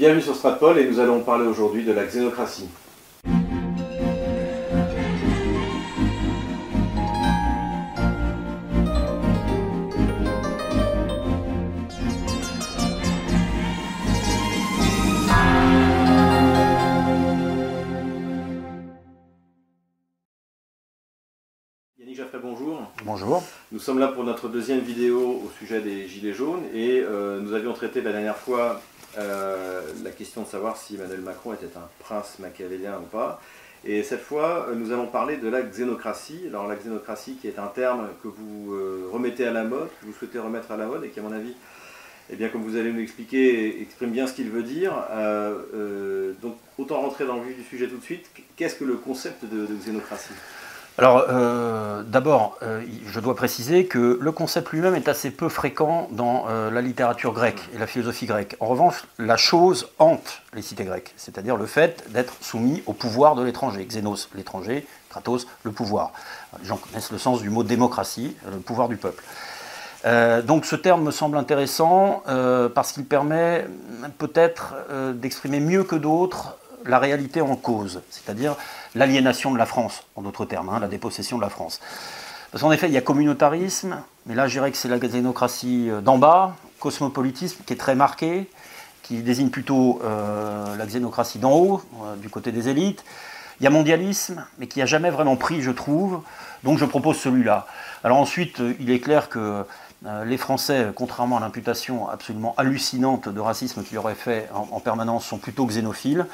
Bienvenue sur Stratpol et nous allons parler aujourd'hui de la xénocratie. Yannick Jaffray, bonjour. Bonjour. Nous sommes là pour notre deuxième vidéo au sujet des Gilets jaunes et euh, nous avions traité la dernière fois euh, la question de savoir si Emmanuel Macron était un prince machiavélien ou pas. Et cette fois, euh, nous allons parler de la xénocratie. Alors la xénocratie qui est un terme que vous euh, remettez à la mode, que vous souhaitez remettre à la mode et qui à mon avis, eh bien, comme vous allez nous l'expliquer, exprime bien ce qu'il veut dire. Donc autant rentrer dans le vif du sujet tout de suite. Qu'est-ce que le concept de xénocratie? Alors, euh, d'abord, euh, je dois préciser que le concept lui-même est assez peu fréquent dans euh, la littérature grecque et la philosophie grecque. En revanche, la chose hante les cités grecques, c'est-à-dire le fait d'être soumis au pouvoir de l'étranger. Xénos, l'étranger, Kratos, le pouvoir. Les gens connaissent le sens du mot démocratie, le pouvoir du peuple. Donc ce terme me semble intéressant parce qu'il permet peut-être d'exprimer mieux que d'autres la réalité en cause, c'est-à-dire l'aliénation de la France, en d'autres termes, hein, la dépossession de la France. Parce qu'en effet, il y a communautarisme, mais là je dirais que c'est la xénocratie d'en bas, cosmopolitisme qui est très marqué, qui désigne plutôt euh, la xénocratie d'en haut, euh, du côté des élites. Il y a mondialisme, mais qui n'a jamais vraiment pris, je trouve, donc je propose celui-là. Alors ensuite, euh, il est clair que euh, les Français, contrairement à l'imputation absolument hallucinante de racisme qu'il aurait fait en, en, permanence, sont plutôt xénophiles.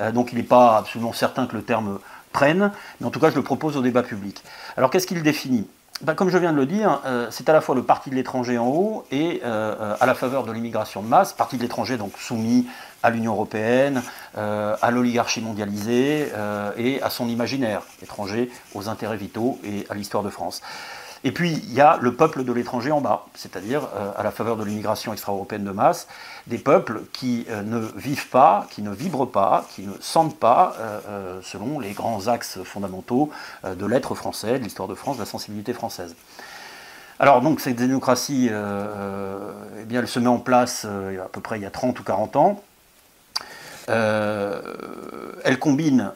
Euh, donc il n'est pas absolument certain que le terme prenne, mais en tout cas je le propose au débat public. Alors qu'est-ce qu'il définit? Ben, Comme je viens de le dire, euh, c'est à la fois le parti de l'étranger en haut et euh, à la faveur de l'immigration de masse, parti de l'étranger donc soumis à l'Union européenne, euh, à l'oligarchie mondialisée et à son imaginaire étranger, aux intérêts vitaux et à l'histoire de France. Et puis, il y a le peuple de l'étranger en bas, c'est-à-dire euh, à la faveur de l'immigration extra-européenne de masse, des peuples qui euh, ne vivent pas, qui ne vibrent pas, qui ne sentent pas, euh, selon les grands axes fondamentaux de l'être français, de l'histoire de France, de la sensibilité française. Alors, donc, cette démocratie, eh bien, elle se met en place à peu près il y a 30 ou 40 ans. elle combine,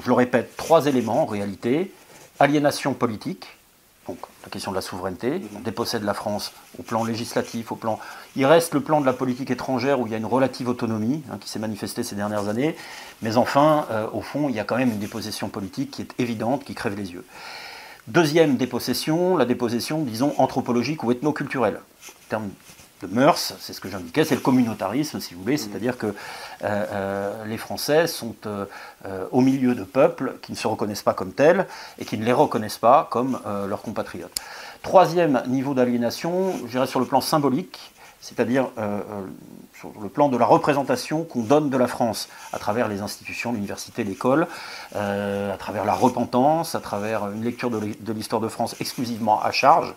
je le répète, trois éléments en réalité aliénation politique, donc la question de la souveraineté, on dépossède la France au plan législatif, au plan. Il reste le plan de la politique étrangère où il y a une relative autonomie hein, qui s'est manifestée ces dernières années, mais enfin, euh, au fond, il y a quand même une dépossession politique qui est évidente, qui crève les yeux. Deuxième dépossession, la dépossession, disons, anthropologique ou ethnoculturelle. En termes de mœurs, c'est ce que j'indiquais, c'est le communautarisme, si vous voulez, c'est-à-dire que euh, euh, les Français sont euh, au milieu de peuples qui ne se reconnaissent pas comme tels et qui ne les reconnaissent pas comme leurs compatriotes. Troisième niveau d'aliénation, je dirais sur le plan symbolique, c'est-à-dire sur le plan de la représentation qu'on donne de la France à travers les institutions, l'université, l'école, à travers la repentance, à travers une lecture de l'histoire de France exclusivement à charge,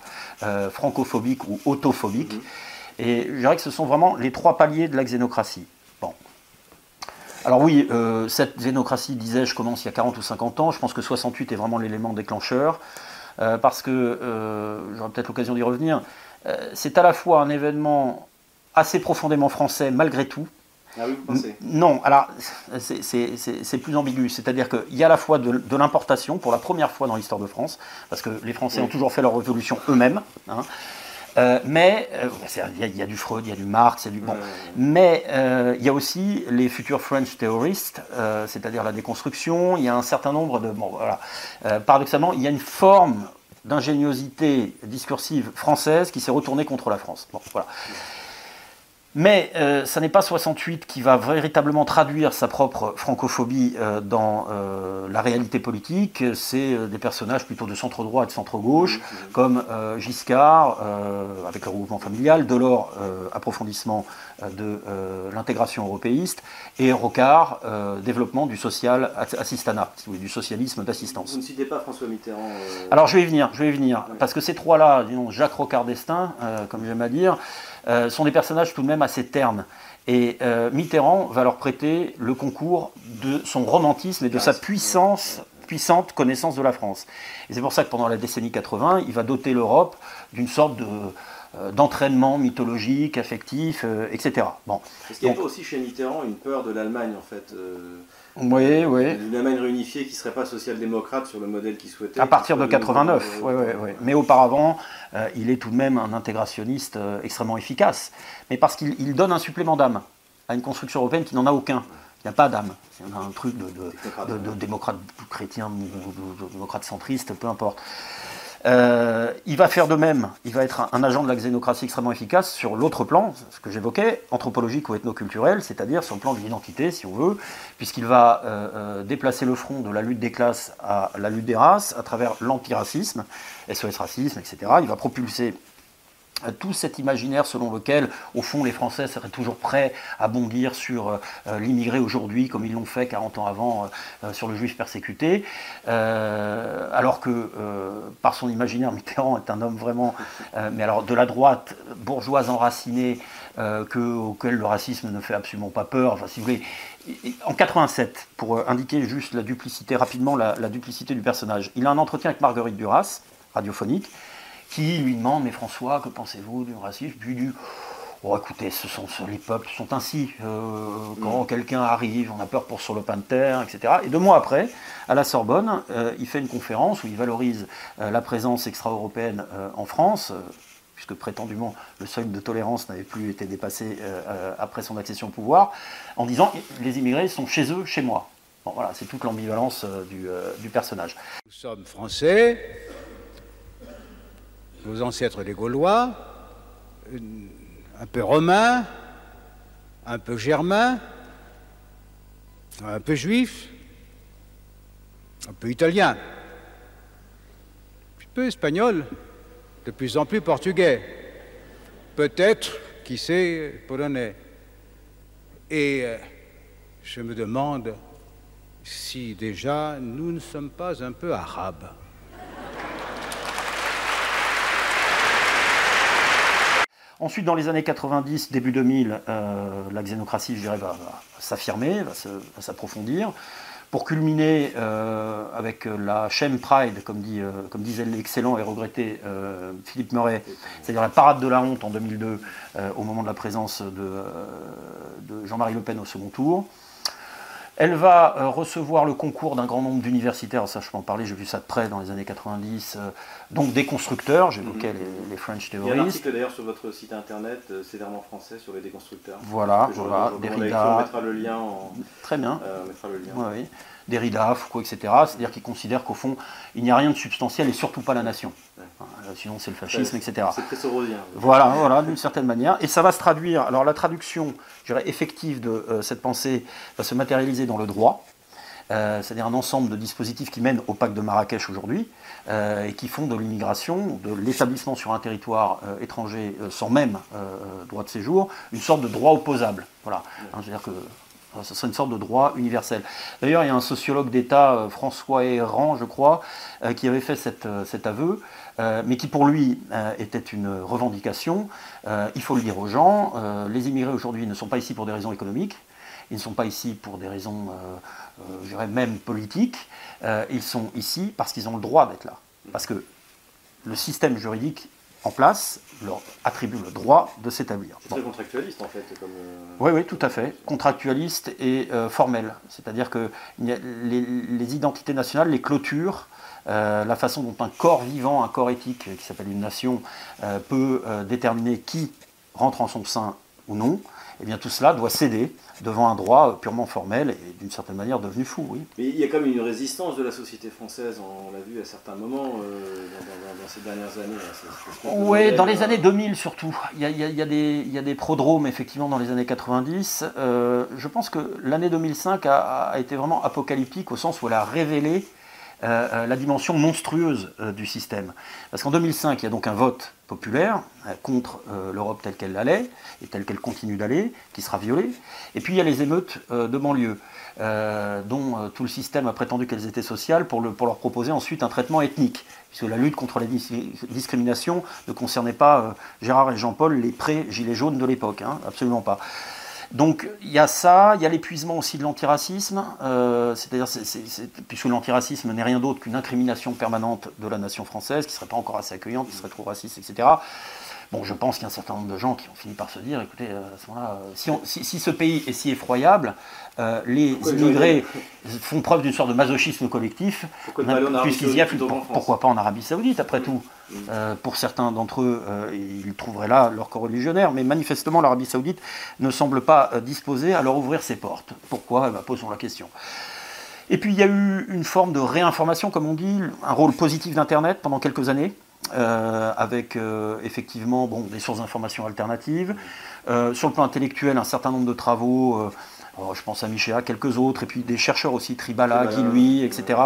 francophobique ou autophobique. Mmh. Et je dirais que ce sont vraiment les trois paliers de la xénocratie. Bon. Alors oui, euh, cette xénocratie, disais-je, commence il y a 40 ou 50 ans. Je pense que 68 est vraiment l'élément déclencheur, euh, parce que, euh, j'aurai peut-être l'occasion d'y revenir, c'est à la fois un événement assez profondément français malgré tout, ah oui, vous pensez? Non, alors c'est plus ambigu. C'est-à-dire qu'il y a à la fois de, de l'importation, pour la première fois dans l'histoire de France, parce que les Français oui. ont toujours fait leur révolution eux-mêmes. Hein, euh, mais il euh, y, y, a du Freud, il y a du Marx, il y a du bon. Mais euh, il y a aussi les futurs French terroristes, c'est-à-dire la déconstruction. Il y a un certain nombre de bon, voilà. Paradoxalement, il y a une forme d'ingéniosité discursive française qui s'est retournée contre la France. Bon, voilà. Mais euh, ça n'est pas 68 qui va véritablement traduire sa propre francophobie euh, dans euh, la réalité politique. C'est des personnages plutôt de centre droit et de centre gauche, comme Giscard, avec le regroupement familial, Delors, approfondissement de l'intégration européiste, et Rocard, développement du social assistanat, si du socialisme d'assistance. Vous ne citez pas François Mitterrand Alors je vais y venir, je vais y venir, ouais. parce que ces trois-là, Jacques Rocard d'Estaing, comme j'aime à dire, euh, sont des personnages tout de même assez ternes. Et euh, Mitterrand va leur prêter le concours de son romantisme et de sa puissance, puissante connaissance de la France. Et c'est pour ça que pendant la décennie 80, il va doter l'Europe d'une sorte de, d'entraînement mythologique, affectif, etc. Bon. Est-ce qu'il y a aussi chez Mitterrand une peur de l'Allemagne en fait oui, oui. Une Allemagne réunifiée qui ne serait pas social-démocrate sur le modèle qu'il souhaitait. À partir de 89, oui, oui, oui. Mais auparavant, il est tout de même un intégrationniste extrêmement efficace. Mais parce qu'il donne un supplément d'âme à une construction européenne qui n'en a aucun. Il n'y a pas d'âme. Il y a un truc de, de, démocrate chrétien, de, démocrate centriste, peu importe. Euh, il va faire de même, il va être un, agent de la xénocratie extrêmement efficace sur l'autre plan, ce que j'évoquais, anthropologique ou ethnoculturel, c'est-à-dire sur le plan de l'identité, si on veut, puisqu'il va euh, euh, déplacer le front de la lutte des classes à la lutte des races à travers l'antiracisme, SOS racisme, etc. Il va propulser tout cet imaginaire selon lequel, au fond, les Français seraient toujours prêts à bondir sur euh, euh, l'immigré aujourd'hui, comme ils l'ont fait 40 ans avant euh, sur le juif persécuté, alors que, par son imaginaire, Mitterrand est un homme vraiment, mais alors de la droite bourgeoise enracinée, que, auquel le racisme ne fait absolument pas peur. En 87, pour indiquer juste la duplicité, rapidement la duplicité du personnage, il a un entretien avec Marguerite Duras, radiophonique, qui lui demande Mais François, que pensez-vous du racisme? Puis du Oh, écoutez, ce sont, les peuples sont ainsi. Euh, quand mm. quelqu'un arrive, on a peur pour sur le pain de terre, etc. Et deux mois après, à la Sorbonne, euh, il fait une conférence où il valorise euh, la présence extra-européenne en France, puisque prétendument le seuil de tolérance n'avait plus été dépassé après son accession au pouvoir, en disant les immigrés sont chez eux, chez moi. Bon, voilà, c'est toute l'ambivalence du, du personnage. Nous sommes français, nos ancêtres les Gaulois, un peu romains, un peu germains, un peu juifs, un peu italiens, un peu espagnol, de plus en plus portugais, peut-être, qui sait, polonais. Et euh, je me demande si déjà nous ne sommes pas un peu arabes. Ensuite, dans les années 90, début 2000, euh, la xénocratie, je dirais, va, s'affirmer, va s'approfondir, pour culminer euh, avec la chaîne Pride, euh, comme disait l'excellent et regretté Philippe Murray, c'est-à-dire la parade de la honte en 2002, au moment de la présence de Jean-Marie Le Pen au second tour. Elle va euh, recevoir le concours d'un grand nombre d'universitaires, ça je peux en parler, j'ai vu ça de près dans les années 90, euh, donc des constructeurs, j'évoquais mhm. les, French Theories. Il y a un article d'ailleurs sur votre site internet, euh, Sévèrement français, sur les déconstructeurs. Voilà, voilà, Derrida. On mettra le lien en... Très bien. on mettra le lien. oui. Derrida, Foucault, etc. C'est-à-dire qu'ils considèrent qu'au fond, il n'y a rien de substantiel et surtout pas la nation. Sinon, c'est le fascisme, etc. C'est très sorosien. Voilà, voilà, d'une certaine manière. Et ça va se traduire. Alors, la traduction, je dirais, effective de euh, cette pensée va se matérialiser dans le droit. Euh, c'est-à-dire un ensemble de dispositifs qui mènent au pacte de Marrakech aujourd'hui euh, et qui font de l'immigration, de l'établissement sur un territoire étranger sans même droit de séjour, une sorte de droit opposable. Voilà. Hein, dire ce serait une sorte de droit universel. D'ailleurs, il y a un sociologue d'État, euh, François Errand, je crois, euh, qui avait fait euh, cet aveu, mais qui pour lui était une revendication. il faut le dire aux gens, les immigrés aujourd'hui ne sont pas ici pour des raisons économiques, ils ne sont pas ici pour des raisons, je dirais même politiques, ils sont ici parce qu'ils ont le droit d'être là. Parce que le système juridique en place leur attribue le droit de s'établir. C'est très contractualiste en fait. Comme... Euh, oui, oui, tout à fait. Contractualiste et euh, formel. C'est-à-dire que les, identités nationales, les clôtures, euh, la façon dont un corps vivant, un corps éthique qui s'appelle une nation, peut déterminer qui rentre en son sein ou non, eh bien tout cela doit céder devant un droit purement formel et d'une certaine manière devenu fou. Oui. Mais il y a quand même une résistance de la société française, on l'a vu à certains moments euh, dans, ces dernières années. Oui, dans les années 2000 surtout. Il y a, il y a, des, il y a des prodromes effectivement dans les années 90. Euh, je pense que l'année 2005 a, a, été vraiment apocalyptique au sens où elle a révélé euh, euh, la dimension monstrueuse euh, du système. Parce qu'en 2005, il y a donc un vote populaire contre l'Europe telle qu'elle allait et telle qu'elle continue d'aller, qui sera violée. Et puis il y a les émeutes de banlieue, dont tout le système a prétendu qu'elles étaient sociales pour, le, pour, leur proposer ensuite un traitement ethnique, puisque la lutte contre les discriminations ne concernait pas Gérard et Jean-Paul, les pré-gilets jaunes de l'époque, hein, absolument pas. Donc il y a ça, il y a l'épuisement aussi de l'antiracisme, euh, c'est-à-dire puisque l'antiracisme n'est rien d'autre qu'une incrimination permanente de la nation française, qui ne serait pas encore assez accueillante, qui serait trop raciste, etc. Bon, je pense qu'il y a un certain nombre de gens qui ont fini par se dire, écoutez, à ce moment-là, si, si, ce pays est si effroyable, les immigrés font preuve d'une sorte de masochisme collectif, puisqu'ils y affluent. Pourquoi pas en Arabie Saoudite, après tout euh, pour certains d'entre eux, euh, ils trouveraient là leur coreligionnaire, mais manifestement l'Arabie saoudite ne semble pas euh, disposée à leur ouvrir ses portes. Pourquoi? Eh ben, Posons la question. Et puis il y a eu une forme de réinformation, comme on dit, un rôle positif d'Internet pendant quelques années, avec effectivement bon, des sources d'information alternatives. sur le plan intellectuel, un certain nombre de travaux Oh, je pense à Michéa, quelques autres, et puis des chercheurs aussi, Tribala, Guillouis, etc.,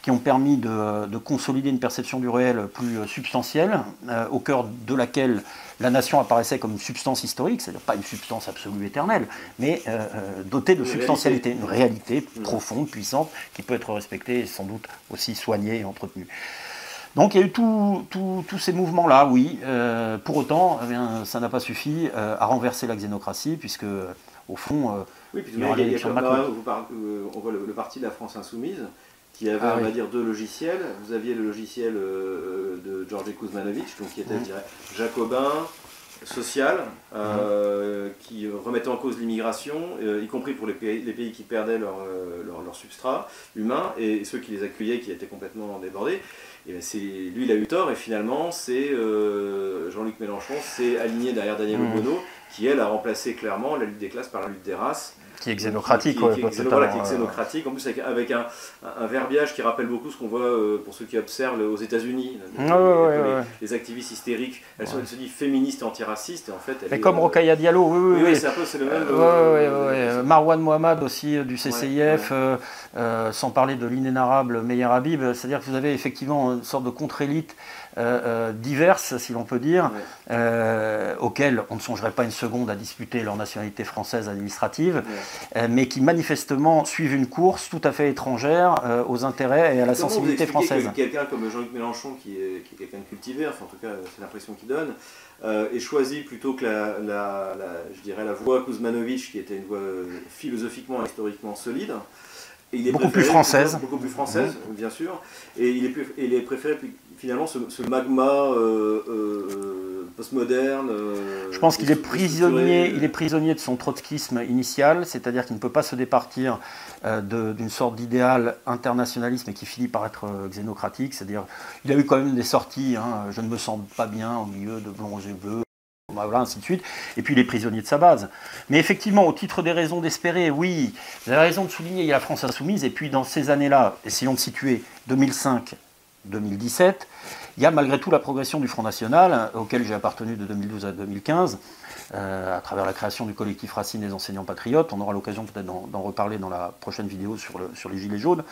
qui ont permis de, consolider une perception du réel plus euh, substantielle, euh, au cœur de laquelle la nation apparaissait comme une substance historique, c'est-à-dire pas une substance absolue éternelle, mais euh, dotée de substantialité, une réalité mm. profonde, puissante, qui peut être respectée et sans doute aussi soignée et entretenue. Donc il y a eu tous ces mouvements-là, oui. pour autant, eh ça n'a pas suffi à renverser la xénocratie, puisque au fond, oui, puis il y a, il y a, on voit le, parti de la France Insoumise qui avait, ah on va dire, deux logiciels. Vous aviez le logiciel euh, de Georges Kuzmanovic, donc qui était, je dirais, jacobin, social, euh, qui remettait en cause l'immigration, euh, y compris pour les pays, les pays qui perdaient leur, leur, substrat humain, et ceux qui les accueillaient, qui étaient complètement débordés. Et ben, lui, il a eu tort, et finalement, c'est Jean-Luc Mélenchon s'est aligné derrière Daniel mmh. Qui elle a remplacé clairement la lutte des classes par la lutte des races. Qui est xénocratique, qui, qui, qui, voilà, qui est xénocratique, en plus avec, un, un, verbiage qui rappelle beaucoup ce qu'on voit euh, pour ceux qui observent aux États-Unis. les, activistes hystériques, elles, sont, se disent féministes et antiracistes, et en fait. Mais comme euh, Diallo, oui, oui. oui, c'est un peu le même. Euh, Marwan Mohamed aussi du CCIF, sans parler de l'inénarrable Meyer Habib, c'est-à-dire que vous avez effectivement une sorte de contre-élite euh, euh, diverses, si l'on peut dire, euh, auxquelles on ne songerait pas une seconde à disputer leur nationalité française administrative, mais qui manifestement suivent une course tout à fait étrangère aux intérêts et à la sensibilité française. Quelqu'un comme Jean-Luc Mélenchon, qui est, quelqu'un de cultivé, enfin en tout cas c'est l'impression qu'il donne, est choisi plutôt que la, je dirais la voie Kuzmanovic, qui était une voie philosophiquement, historiquement solide. Et il est beaucoup plus française. Beaucoup plus française, bien sûr. Et il est, il est préféré finalement ce, magma euh, euh, postmoderne. Euh, je pense qu'il est prisonnier, il est prisonnier de son trotskisme initial, c'est-à-dire qu'il ne peut pas se départir d'une sorte d'idéal internationalisme qui finit par être xénocratique. C'est-à-dire, il a eu quand même des sorties. Hein, je ne me sens pas bien au milieu de blonds et bleus. Voilà, ainsi de suite. Et puis il est prisonnier de sa base. Mais effectivement, au titre des raisons d'espérer, oui, vous avez raison de souligner, il y a la France insoumise, et puis dans ces années-là, essayons de situer 2005 2017, il y a malgré tout la progression du Front National, auquel j'ai appartenu de 2012 à 2015, euh, à travers la création du collectif Racine des enseignants patriotes. On aura l'occasion peut-être d'en reparler dans la prochaine vidéo sur, le, sur les Gilets jaunes.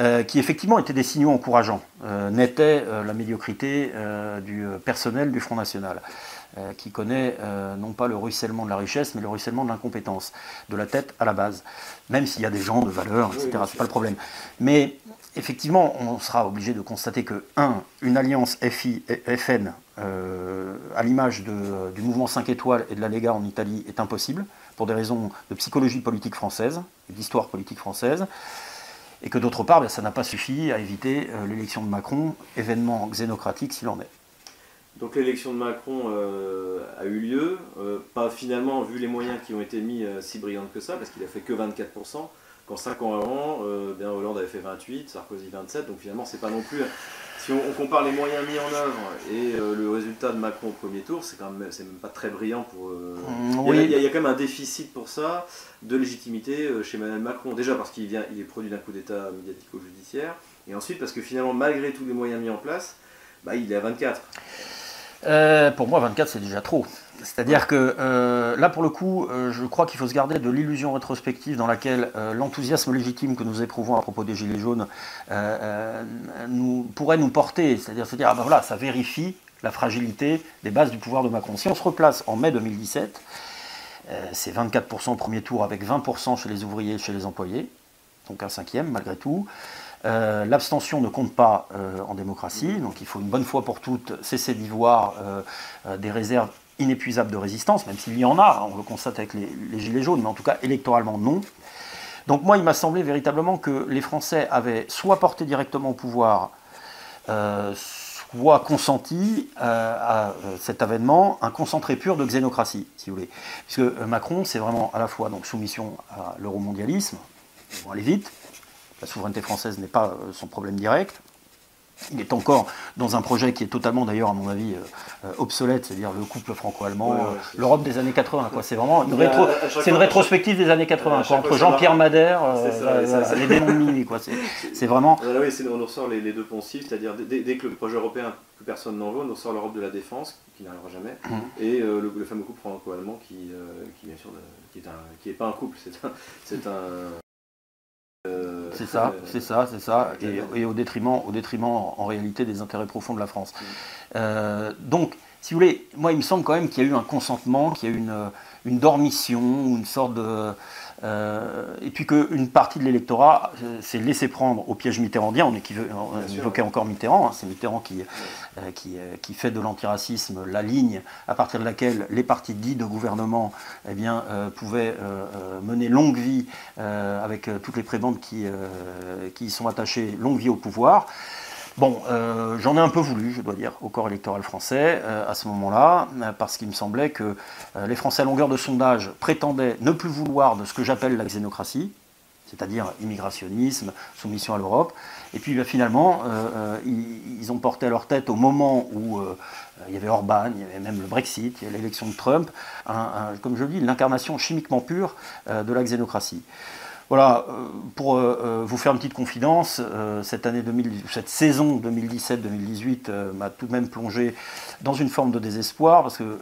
Euh, qui effectivement étaient des signaux encourageants, euh, n'était la médiocrité du personnel du Front National, qui connaît non pas le ruissellement de la richesse, mais le ruissellement de l'incompétence, de la tête à la base, même s'il y a des gens de valeur, etc., c'est pas le problème. Mais effectivement, on sera obligé de constater que, un, une alliance FI-FN, euh, à l'image du mouvement 5 étoiles et de la Lega en Italie, est impossible, pour des raisons de psychologie politique française, d'histoire politique française, et que d'autre part, ben, ça n'a pas suffi à éviter euh, l'élection de Macron, événement xénocratique s'il en est. Donc l'élection de Macron euh, a eu lieu, pas finalement, vu les moyens qui ont été mis, si brillante que ça, parce qu'il a fait que 24%. Quand 5 ans avant, euh, bien Hollande avait fait 28, Sarkozy 27, donc finalement c'est pas non plus. Si on, compare les moyens mis en œuvre et euh, le résultat de Macron au premier tour, c'est quand même, c'est même pas très brillant pour. Euh, il, y a, quand même un déficit pour ça de légitimité chez Emmanuel Macron. Déjà parce qu'il vient, il est produit d'un coup d'État médiatico-judiciaire, et ensuite parce que finalement, malgré tous les moyens mis en place, bah, il est à 24. pour moi, 24, c'est déjà trop. C'est-à-dire que euh, là, pour le coup, euh, je crois qu'il faut se garder de l'illusion rétrospective dans laquelle euh, l'enthousiasme légitime que nous éprouvons à propos des Gilets jaunes pourrait nous porter. C'est-à-dire se dire, ah ben voilà, ça vérifie la fragilité des bases du pouvoir de Macron. Si on se replace en mai 2017, c'est 24% au premier tour avec 20% chez les ouvriers et chez les employés, donc un cinquième malgré tout. L'abstention ne compte pas en démocratie, donc il faut une bonne fois pour toutes cesser d'y voir des réserves inépuisable de résistance, même s'il y en a, on le constate avec les, Gilets jaunes, mais en tout cas électoralement non. Donc moi, il m'a semblé véritablement que les Français avaient soit porté directement au pouvoir, euh, voit consenti à cet avènement un concentré pur de xénocratie, si vous voulez. Puisque Macron, c'est vraiment à la fois soumission à l'euromondialisme, on va aller vite, la souveraineté française n'est pas son problème direct, il est encore dans un projet qui est totalement, d'ailleurs, à mon avis, euh, obsolète, c'est-à-dire le couple franco-allemand, euh, l'Europe des années 80. C'est vraiment une, rétro, c'est une rétrospective des années 80, entre Jean-Pierre Madère, euh, les démons de minuit. C'est vraiment. oui, on nous ressort les, deux poncifs, c'est-à-dire dès, que le projet européen, plus personne n'en veut, on nous ressort l'Europe de la défense, qui n'arrivera jamais, mmh. et le, fameux couple franco-allemand, qui, qui, bien sûr, qui est, pas un couple, c'est un euh, c'est ça, c'est ça, c'est ça, et, au, détriment, au détriment en, réalité des intérêts profonds de la France. Euh, donc, si vous voulez, moi il me semble quand même qu'il y a eu un consentement, qu'il y a eu une, une dormition, une sorte de, euh, et puis qu'une partie de l'électorat euh, s'est laissé prendre au piège mitterrandien. On, évoquait encore Mitterrand, hein, c'est Mitterrand qui, euh, qui, fait de l'antiracisme la ligne à partir de laquelle les partis dits de gouvernement eh bien, pouvaient mener longue vie avec toutes les prébendes qui, qui y sont attachées, longue vie au pouvoir. Bon, euh, j'en ai un peu voulu, je dois dire, au corps électoral français euh, à ce moment-là, euh, parce qu'il me semblait que les Français à longueur de sondage prétendaient ne plus vouloir de ce que j'appelle la xénocratie, c'est-à-dire immigrationnisme, soumission à l'Europe. Et puis bah, finalement, ils, ont porté à leur tête au moment où il y avait Orban, il y avait même le Brexit, il y a l'élection de Trump, comme je le dis, l'incarnation chimiquement pure de la xénocratie. Voilà, euh, pour euh, euh, vous faire une petite confidence, cette, année cette saison 2017-2018 m'a tout de même plongé dans une forme de désespoir, parce que,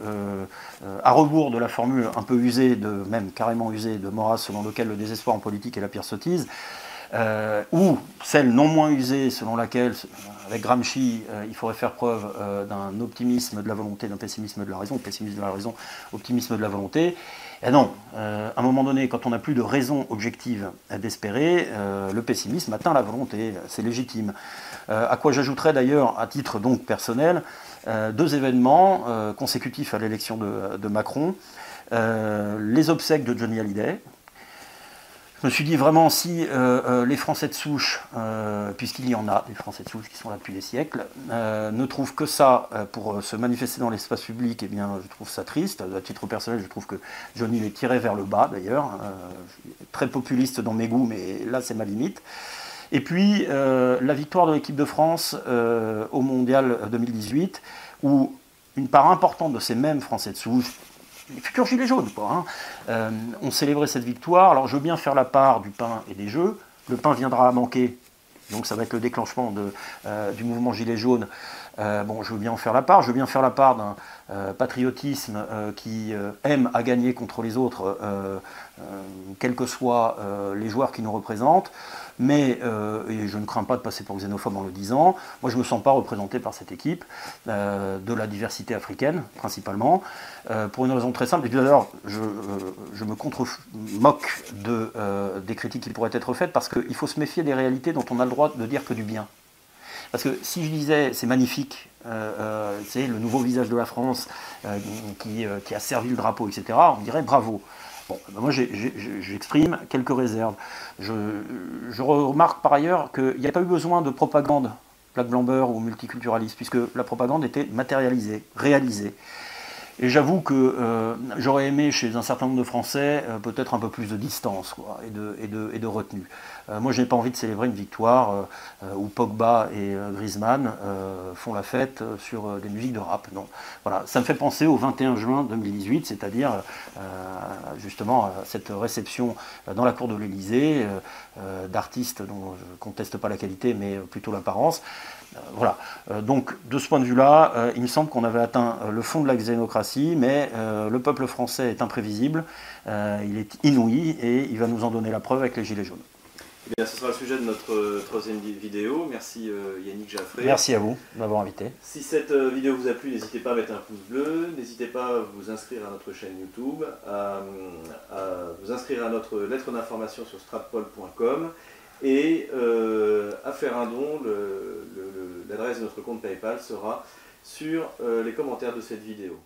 à rebours de la formule un peu usée, de, même carrément usée, de Maurras, selon lequel le désespoir en politique est la pire sottise, ou celle non moins usée selon laquelle, avec Gramsci, il faudrait faire preuve d'un optimisme de la volonté, d'un pessimisme de la raison, pessimisme de la raison, optimisme de la volonté. Et non, euh, à un moment donné, quand on n'a plus de raison objective d'espérer, euh, le pessimisme atteint la volonté, c'est légitime. Euh, à quoi j'ajouterais d'ailleurs, à titre donc personnel, deux événements consécutifs à l'élection de, Macron. les obsèques de Johnny Hallyday, je me suis dit vraiment si euh, euh, les Français de souche, euh, puisqu'il y en a des Français de souche qui sont là depuis des siècles, ne trouvent que ça pour se manifester dans l'espace public, eh bien je trouve ça triste. À titre personnel, je trouve que Johnny les tiré vers le bas d'ailleurs. très populiste dans mes goûts, mais là c'est ma limite. Et puis la victoire de l'équipe de France au Mondial 2018, où une part importante de ces mêmes Français de souche, les futurs gilets jaunes. Hein. Euh, on célébrait cette victoire. Alors, je veux bien faire la part du pain et des jeux. Le pain viendra à manquer, donc ça va être le déclenchement euh, du mouvement gilet jaune. Euh, bon, je veux bien en faire la part. Je veux bien faire la part d'un patriotisme qui aime à gagner contre les autres, quels que soient les joueurs qui nous représentent mais euh, et je ne crains pas de passer pour xénophobe en le disant, moi je ne me sens pas représenté par cette équipe, euh, de la diversité africaine principalement, euh, pour une raison très simple. Et d'ailleurs, je, me contre-moque de, des critiques qui pourraient être faites, parce qu'il faut se méfier des réalités dont on a le droit de dire que du bien. Parce que si je disais c'est magnifique, c'est le nouveau visage de la France qui, qui, a servi le drapeau, etc., on dirait bravo. Bon, ben moi j'exprime quelques réserves. Je, remarque par ailleurs qu'il n'y a pas eu besoin de propagande Black Blamber ou multiculturaliste, puisque la propagande était matérialisée, réalisée. Et j'avoue que euh, j'aurais aimé chez un certain nombre de Français euh, peut-être un peu plus de distance et, de, et, de, retenue. Euh, moi, je n'ai pas envie de célébrer une victoire où Pogba et Griezmann font la fête sur des musiques de rap. Non. Voilà. Ça me fait penser au 21 juin 2018, c'est-à-dire justement à cette réception dans la cour de l'Elysée d'artistes dont je ne conteste pas la qualité, mais plutôt l'apparence. Euh, voilà. Euh, donc, de ce point de vue-là, euh, il me semble qu'on avait atteint le fond de la xénocratie, mais le peuple français est imprévisible, il est inouï et il va nous en donner la preuve avec les Gilets jaunes. Eh bien, ce sera le sujet de notre troisième vidéo. Merci Yannick Jaffré. Merci à vous de m'avoir invité. Si cette vidéo vous a plu, n'hésitez pas à mettre un pouce bleu, n'hésitez pas à vous inscrire à notre chaîne YouTube, à, à vous inscrire à notre lettre d'information sur stratpol.com et euh, à faire un don. L'adresse de notre compte PayPal sera sur euh, les commentaires de cette vidéo.